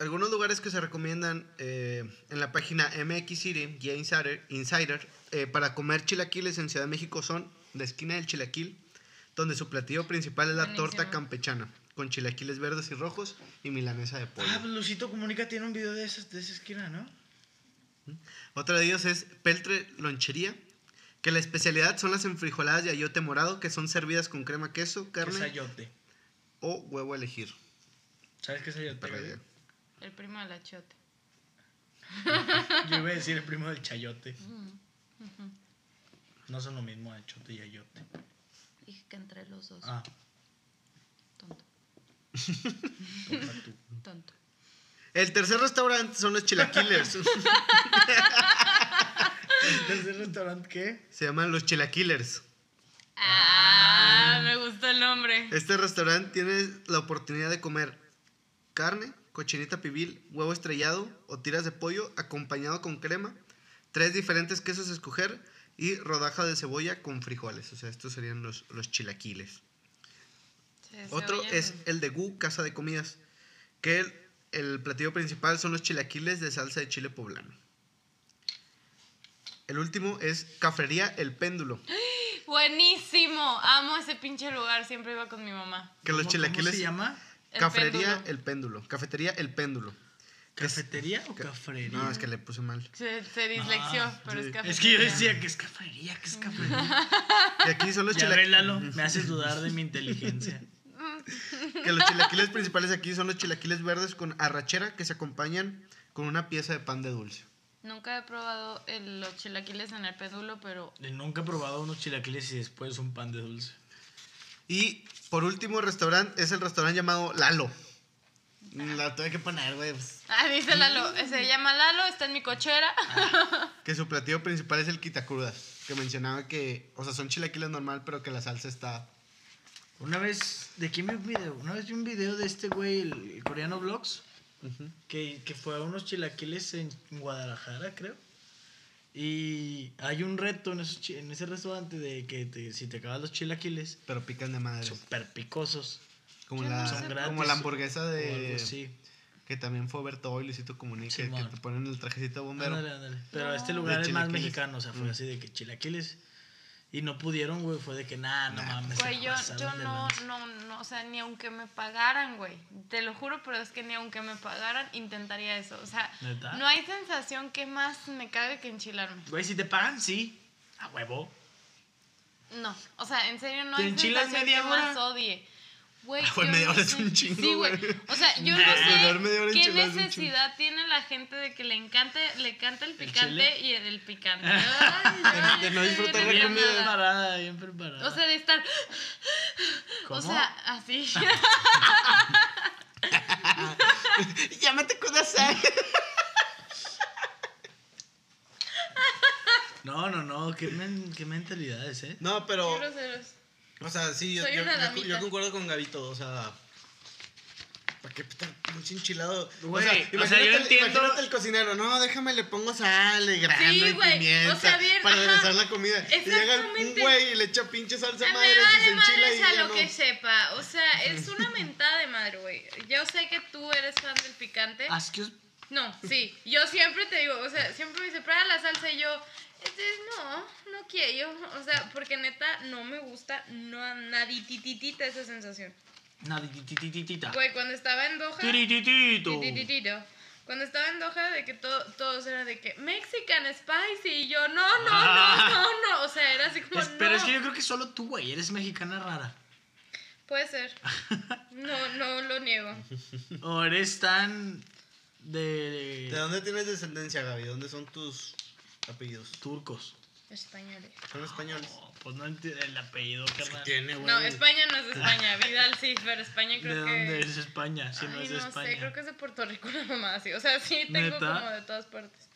Algunos lugares que se recomiendan eh, en la página MX City, Guía Insider, Insider eh, para comer chilaquiles en Ciudad de México son la esquina del chilaquil, donde su platillo principal es la Buenísimo. torta campechana, con chilaquiles verdes y rojos y milanesa de pollo. Ah, pues Lucito Comunica tiene un video de, esas, de esa esquina, ¿no? Otra de ellos es Peltre Lonchería, que la especialidad son las enfrijoladas de ayote morado, que son servidas con crema queso, Que es carne ayote. o huevo a elegir. ¿Sabes qué es ayote? Idea. El primo de la chote. Yo iba a decir el primo del chayote. No son lo mismo achote y ayote. Dije que entre los dos. Ah, Tonto, tonto. El tercer restaurante son los chilaquiles. ¿El tercer restaurante qué? Se llaman los chilaquilers. Ah, me gustó el nombre. Este restaurante tiene la oportunidad de comer carne, cochinita pibil, huevo estrellado o tiras de pollo acompañado con crema, tres diferentes quesos a escoger y rodaja de cebolla con frijoles. O sea, estos serían los, los chilaquiles. Sí, Otro es el de Gu, Casa de Comidas, que el, el platillo principal son los chilaquiles de salsa de chile poblano. El último es Cafería El Péndulo, Buenísimo. Amo ese pinche lugar. Siempre iba con mi mamá. que los ¿Cómo- chilaquiles... ¿Cómo se llama? El péndulo. El Péndulo. Cafetería El Péndulo. Que ¿Cafetería o que- cafrería? No, es que le puse mal. Se, se dislexió, Ah, pero sí. es café. Es que yo decía que es cafrería, que es cafrería. Y aquí son los, Ya chila- ves, Lalo, me haces dudar de mi inteligencia. que los chilaquiles principales aquí son los chilaquiles verdes con arrachera que se acompañan con una pieza de pan de dulce. Nunca he probado el- los chilaquiles en el péndulo, pero Y Nunca he probado unos chilaquiles y después un pan de dulce. Y por último restaurante es el restaurante llamado Lalo. La tuve que poner, güey. pues, Ah, dice Lalo, se llama Lalo, está en mi cochera. Que su platillo principal es el quitacrudas. Que mencionaba que, o sea, son chilaquiles normal, pero que la salsa está... Una vez, ¿de quién vi un video? Una vez vi un video de este güey, el, el coreano Vlogs, que, que fue a unos chilaquiles en Guadalajara, creo. Y hay un reto en, esos en ese restaurante de que te- si te acabas los chilaquiles, Pero pican de madre. súper picosos. Como la, no. Son como la hamburguesa algo de... así. Que también fue Berto y Luisito Comunica. que Simón. te ponen el trajecito de bombero. Ándale, ándale. Pero No. este lugar es más mexicano, o sea, fue Mm. así de que chilaquiles. Y no pudieron, güey, fue de que nada, no Nah, mames. se Güey, yo, yo no, no, no, o sea, ni aunque me pagaran, güey. Te lo juro, pero es que ni aunque me pagaran, intentaría eso. O sea, ¿Neta? no hay sensación que más me cague que enchilarme. Güey, si te pagan, sí. A huevo. No, o sea, en serio, no ¿Te hay sensación media que hora? más odie. Güey, Ah, güey, media no hora es un chingo, Sí, güey. O sea, yo Nah. No media hora sé qué necesidad tiene la gente de que le encante, le canta el picante y el, el picante. Ay, ay, de no disfrutar la Bien comida. nada. preparada, bien preparada. O sea, de estar. ¿Cómo? O sea, así. Llámate Kudasai. No, no, no, qué, men- qué mentalidades, ¿eh? No, pero... Qué groseros. O sea, sí, yo, yo- concuerdo con Gabito, o sea... ¿Para qué estar pinche enchilado. Güey, o sea, o sea, imagínate, yo el- entiendo- imagínate el cocinero, no, déjame le pongo sal y grano Sí, y güey, pimienta o sea, bien, para aderezar la comida. Y llega el- un güey y le echa pinche salsa A madre me y se vale enchila y a ya lo no. que sepa. O sea, es una mentada de madre, güey. Yo sé que tú eres fan del picante. Excuse- No, sí. Yo siempre te digo, o sea, siempre me dice, prueba la salsa y yo, este, no, no quiero. O sea, porque neta no me gusta no, naditititita esa sensación. Nadititititita. Güey, cuando estaba en Doha. Tirititito. titititito, Cuando estaba en Doha, de que to- todos eran de que Mexican Spicy. Y yo, no, no, Ah. no, no, no. O sea, era así como, Es- no. pero es que yo creo que solo tú, güey, eres mexicana rara. Puede ser. No, no lo niego. O eres tan de, ¿De dónde tienes descendencia, Gaby? ¿Dónde son tus apellidos? turcos. Españoles. ¿Son españoles? Oh, pues no entiendo el apellido, carnal. Tiene, güey. No, España no es de España. Vidal sí, pero España ¿De creo que. dónde es España? Si no Ay, es de no España. sé, creo que es de Puerto Rico una mamá así. O sea, sí tengo ¿Neta? como de todas partes.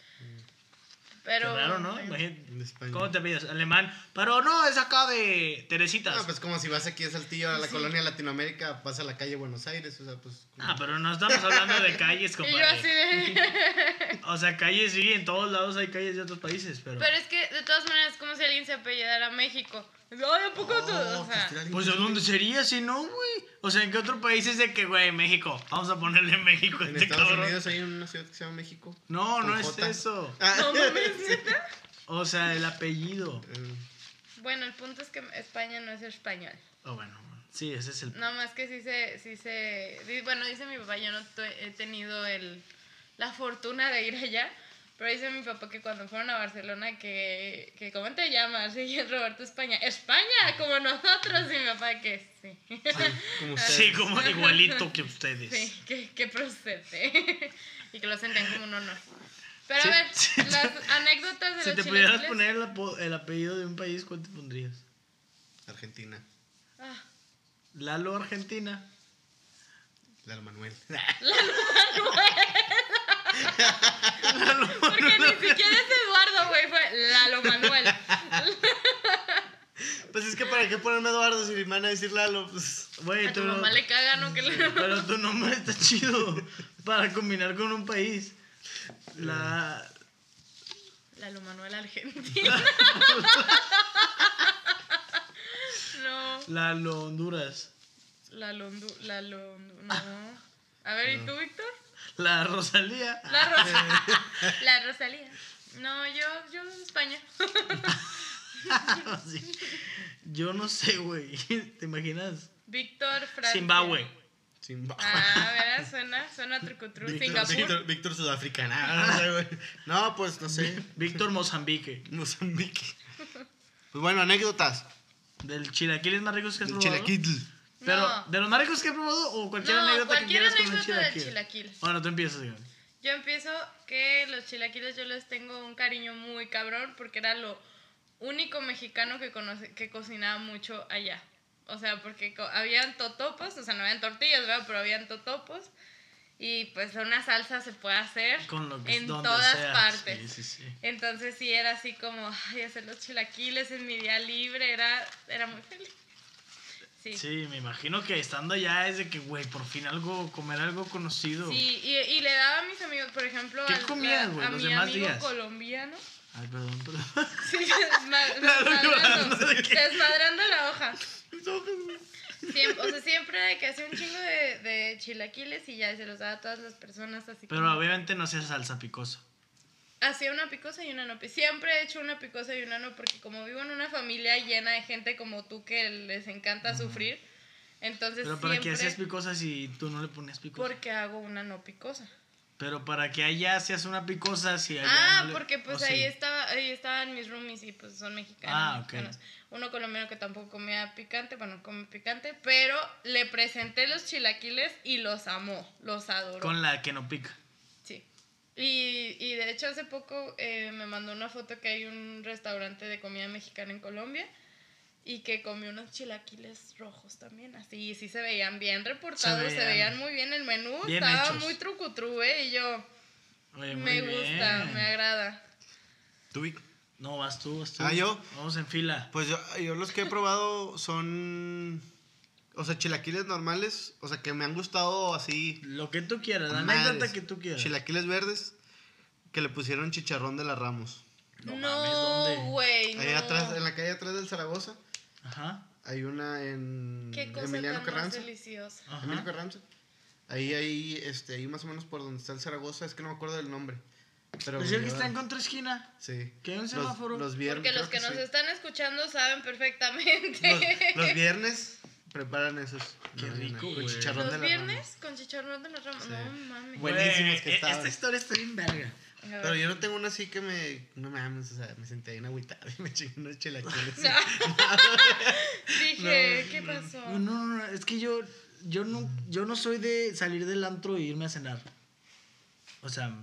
Pero. Qué raro, ¿no? Imagínate. ¿Cómo te pides? Alemán. Pero no, es acá de Teresitas. No, pues como si vas aquí a Saltillo, a la colonia Latinoamérica, vas a la calle Buenos Aires, o sea, pues... Ah, pero no estamos hablando de calles, compadre. yo así de. O sea, calles sí, en todos lados hay calles de otros países, pero... Pero es que de todas maneras es como si alguien se apellidara México. Ay, ¿a poco tú? O sea. Pues ¿de dónde sería si no, güey? O sea, ¿en qué otro país es de que, güey, México? Vamos a ponerle México a En este Estados cabrón. Unidos hay una ciudad que se llama México. No, no es J. eso. Ah, No mames, sí. ¿neta? O sea, el apellido. Eh, Bueno, el punto es que España no es español. Oh, bueno, sí, ese es el... No más que sí se, sí se, di- bueno, dice mi papá, yo no tu- he tenido el, la fortuna de ir allá, pero dice mi papá que cuando fueron a Barcelona que, que ¿cómo te llamas? Y yo, Roberto España, España, como nosotros, y mi papá que sí. como Sí, como igualito que ustedes. Sí, que, que procede. y que lo sentían como un honor. Pero Sí, a ver, sí. las anécdotas de Si los te pudieras poner el, apo- el apellido de un país, ¿cuál te pondrías? Argentina. Ah, Lalo Argentina. Lalo Manuel. Porque ni siquiera es Eduardo, güey, fue Lalo Manuel. Pues es que para qué ponerme Eduardo si me van a decir Lalo, pues... Güey, A tu no- mamá le caga, ¿no? Que le... Pero tu nombre está chido para combinar con un país. La... Lalo Manuel Argentina. no. Lalo Honduras. Lalo, Hondu- Lalo, no. A ver, ¿y tú, Víctor? La Rosalía. La Rosalía. La Rosalía. No, yo, yo España. Sí. Yo no sé, güey. ¿Te imaginas? Víctor Francia. Zimbabue. Zimbabue. Ah, ¿verdad? Suena, suena trucutru. Víctor, Singapur. Víctor, Víctor Sudafricana. No, sé, güey. No, pues no sé. Víctor Mozambique. Mozambique. Pues bueno, anécdotas. Del chilaquiles más ricos que has El probado. chilaquitl. Pero, No. ¿de los más ricos que has probado o cualquier No, anécdota cualquier que quieras con anécdota del chilaquil? chilaquil. Bueno, tú empiezas, Iván. Yo empiezo que los chilaquiles yo les tengo un cariño muy cabrón porque era lo único mexicano que, conoce, que cocinaba mucho allá. O sea, porque habían totopos, o sea, no habían tortillas, ¿verdad? Pero habían totopos. Y pues una salsa se puede hacer Con lo que en todas sea. partes. Sí, sí, sí. Entonces sí era así como, ay, hacer los chilaquiles en mi día libre, era, era muy feliz. Sí. Sí, me imagino que estando allá es de que, güey, por fin algo, comer algo conocido. Sí, y, y le daba a mis amigos, por ejemplo, ¿Qué al- comías, a- güey, a los mi demás amigo días? colombiano. Ay, perdón, perdón. Sí, desmadrando, la hoja. Siempre, o sea, siempre de que hacía un chingo de, de chilaquiles y ya se los daba a todas las personas así Pero como- obviamente no sea salsa picosa. Hacía una picosa y una no. Siempre he hecho una picosa y una no porque como vivo en una familia llena de gente como tú que les encanta sufrir, entonces Pero para que hacías picosa si tú no le ponías picosa. porque hago una no picosa. Pero para que allá hacías una picosa si allá Ah, no le- porque pues ahí sí. estaba, ahí estaban mis roomies y pues son mexicanos. Ah, ok. mexicanos. Uno colombiano que tampoco comía picante, bueno, come picante, pero le presenté los chilaquiles y los amó, los adoró. Con la que no pica. Y, y de hecho hace poco eh, me mandó una foto que hay un restaurante de comida mexicana en Colombia y que comió unos chilaquiles rojos también, así, sí se veían bien reportados, se veían veían, muy bien el menú, bien estaba hechos. muy trucutru, ¿eh? Y yo, Oye, me gusta, me agrada. ¿Tú? No, vas tú, vas tú. Ah, ¿yo? Vamos en fila. Pues yo, yo los que he probado son O sea, chilaquiles normales, o sea, que me han gustado así. Lo que tú quieras, la anécdota que tú quieras. Chilaquiles verdes que le pusieron chicharrón de la Ramos. No No, mames, ¿dónde? güey. Ahí no. atrás, en la calle atrás del Zaragoza, Ajá. hay una en Qué cosa Emiliano tan más Carranza. deliciosa. Ajá. Emilio Carranza. Ahí, ahí, este, ahí más o menos por donde está el Zaragoza, es que no me acuerdo del nombre. Pero Pues el que está en llevan- contra-esquina. Sí. que hay un Los- semáforo. Los, viernes. Porque los creo que nos sí. están escuchando saben perfectamente. Los, los viernes preparan esos. Qué No, rico, con güey. chicharrón ¿Los de la viernes con chicharrón de la rama. Sí. No mames. Buenísimos que e- estaban. Esta historia está bien verga. Pero yo no tengo una así que me. No mames, o sea, me senté en agüitado y me chingué unos chilaquiles. Dije, ¿qué pasó? No, no, no, es que yo, yo, no, yo no soy de salir del antro e irme a cenar. O sea,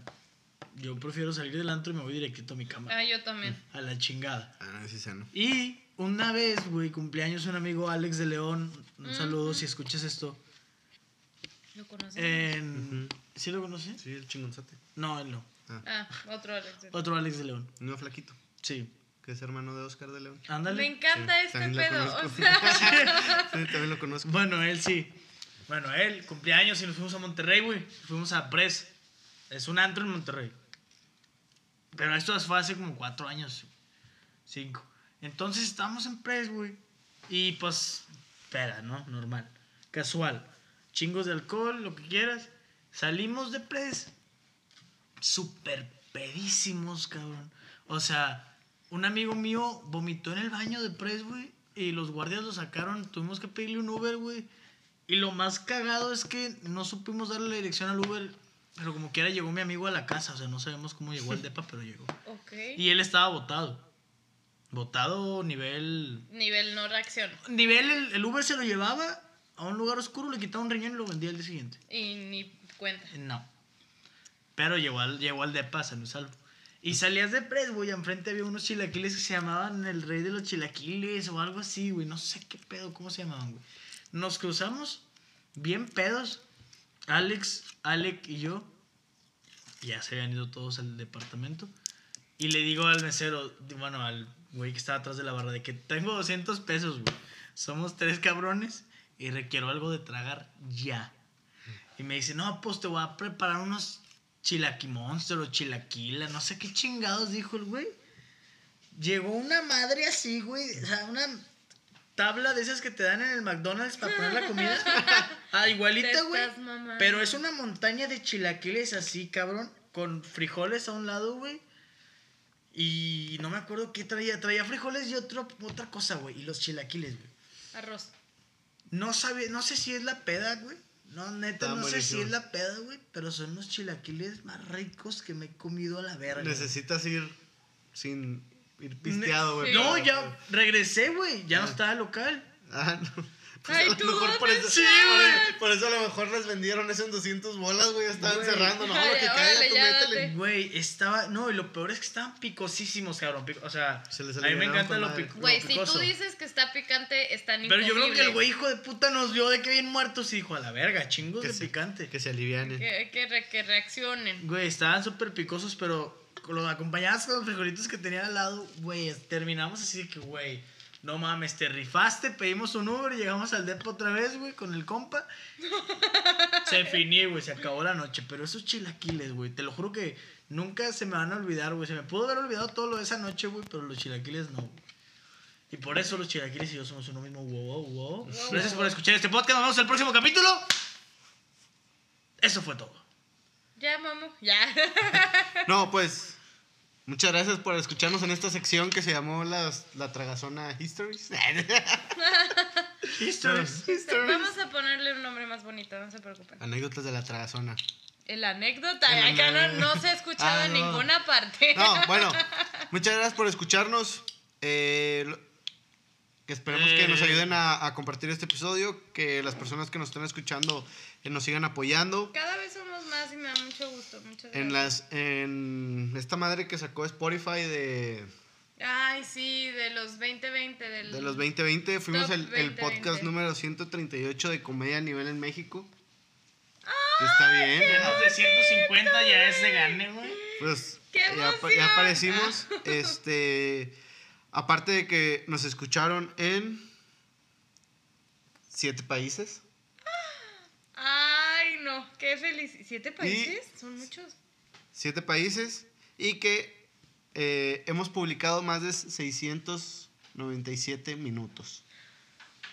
yo prefiero salir del antro y me voy directito a mi cama. Ah, yo también. A la chingada. Ah, no, sí, sé, ¿no? Y una vez, güey, cumpleaños un amigo Alex de León. Un saludo si escuchas esto. ¿Lo conoces? En... ¿Sí lo conoces? Sí, el chingonzote. No, él no. Ah, otro Alex. Otro Alex de León. Uno flaquito, Sí. que es hermano de Oscar de León. Me Ándale. encanta Sí, este pedo. O sea, Sí, también lo conozco. Bueno, él sí. Bueno, él, cumpleaños y nos fuimos a Monterrey, güey. Fuimos a Press. Es un antro en Monterrey. Pero esto fue hace como cuatro años. Cinco. Entonces estábamos en Press, güey. Y pues, espera, ¿no? Normal. Casual. Chingos de alcohol, lo que quieras. Salimos de Press. Súper pedísimos, cabrón. O sea, un amigo mío vomitó en el baño de Press, güey. Y los guardias lo sacaron. Tuvimos que pedirle un Uber, güey. Y lo más cagado es que no supimos darle la dirección al Uber. Pero como quiera llegó mi amigo a la casa. O sea, no sabemos cómo llegó al depa, pero llegó. ok. Y él estaba botado. Botado nivel... Nivel no reacción. Nivel, el, el Uber se lo llevaba a un lugar oscuro, le quitaba un riñón y lo vendía al día siguiente. Y ni cuenta. No. Pero llegó al, llegó al depa, y salvo. Y salías de Pres, güey, enfrente había unos chilaquiles que se llamaban el rey de los chilaquiles o algo así, güey. No sé qué pedo, cómo se llamaban, güey. Nos cruzamos, bien pedos, Alex, Alec y yo. Ya se habían ido todos al departamento. Y le digo al mesero, bueno, al güey que estaba atrás de la barra, de que tengo 200 pesos, güey. Somos tres cabrones y requiero algo de tragar ya. Y me dice, no, pues te voy a preparar unos chilaquimonster o chilaquila, no sé qué chingados dijo el güey. Llegó una madre así, güey, o sea, una tabla de esas que te dan en el McDonald's para poner la comida. Ah, igualita, güey. Pero es una montaña de chilaquiles así, cabrón, con frijoles a un lado, güey. Y no me acuerdo qué traía. Traía frijoles y otro, otra cosa, güey. Y los chilaquiles, güey. Arroz. No sabe, no sé si es la peda, güey. No, neta, no sé si es la peda, güey. Pero son los chilaquiles más ricos que me he comido a la verga. Necesitas ir sin ir pisteado, güey. No, ya regresé, güey. Ya no Ah. estaba local. Ah, no. Pues Ay, a lo mejor por ¿dónde eso, por, eso- por eso a lo mejor les vendieron eso en 200 bolas, güey. Estaban Güey. cerrando, no, lo que caiga, tú métele. Güey, estaba. No, y lo peor es que estaban picosísimos, cabrón. pico- O sea, Se les a mí me encanta lo, pic- lo Güey, si picoso. tú dices que está picante, están Pero yo creo que el güey hijo de puta nos vio de que bien muertos y dijo a la verga, chingos Que de se- picante. Que se alivianen. Que, que, re- que reaccionen. Güey, estaban súper picosos, pero los acompañados con los frijolitos que tenían al lado, güey, terminamos así de que, güey, no mames, te rifaste, pedimos un Uber, llegamos al depo otra vez, güey, con el compa. se finí, güey, se acabó la noche, pero esos chilaquiles, güey, te lo juro que nunca se me van a olvidar, güey. Se me pudo haber olvidado todo lo de esa noche, güey, pero los chilaquiles no. güey. Y por eso los chilaquiles y yo somos uno mismo, wow, wow, wow. Gracias wow. por escuchar este podcast, nos vemos en el próximo capítulo. Eso fue todo. Ya, mamo, ya. No, pues. Muchas gracias por escucharnos en esta sección que se llamó las- la Tragazona Histories. Histories. Vamos a ponerle un nombre más bonito, no se preocupen. Anécdotas de la Tragazona. El anécdota, El acá no, no se ha escuchado Ah, en no. ninguna parte. No, bueno. Muchas gracias por escucharnos. Eh, que esperemos que nos Eh. ayuden a, a compartir este episodio. Que las personas que nos están escuchando eh, nos sigan apoyando. Cada vez somos más y me da mucho gusto. Muchas En gracias. las en esta madre que sacó Spotify de, Ay, sí, de los 2020. Del... de los 2020 fuimos el, el 2020. podcast número 138 de comedia a nivel en México. Que está bien. Menos de 150 ya es de gane, güey. Pues ¡Qué ya, ya aparecimos. Este, aparte de que nos escucharon en siete países. No, qué feliz. ¿Siete países? Son muchos. Siete países. Y que eh, hemos publicado más de 697 minutos.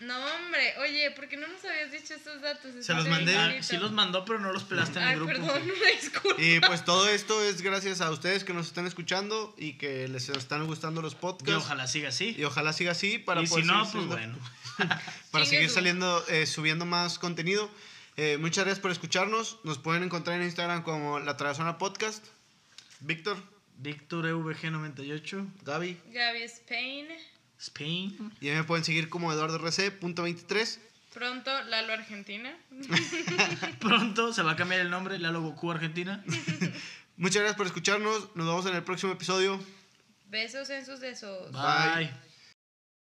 No, hombre, oye, ¿por qué no nos habías dicho estos datos? Se los mandé. Ah, sí los mandó, pero no los pelaste en el grupo. perdón, disculpa. Y pues todo esto es gracias a ustedes que nos están escuchando y que les están gustando los Y podcasts. ojalá siga así. Y ojalá siga así para y si poder no, seguir pues bueno. para seguir saliendo, eh, subiendo más contenido. Eh, muchas gracias por escucharnos. Nos pueden encontrar en Instagram como La Tragazona Podcast. Víctor, Víctor EVG98, Gaby. Gaby Spain. Spain. Y me pueden seguir como EduardoRC.23. Pronto, Lalo Argentina. Pronto se va a cambiar el nombre, Lalo Goku Argentina. Muchas gracias por escucharnos. Nos vemos en el próximo episodio. Besos en sus besos. Bye. Bye.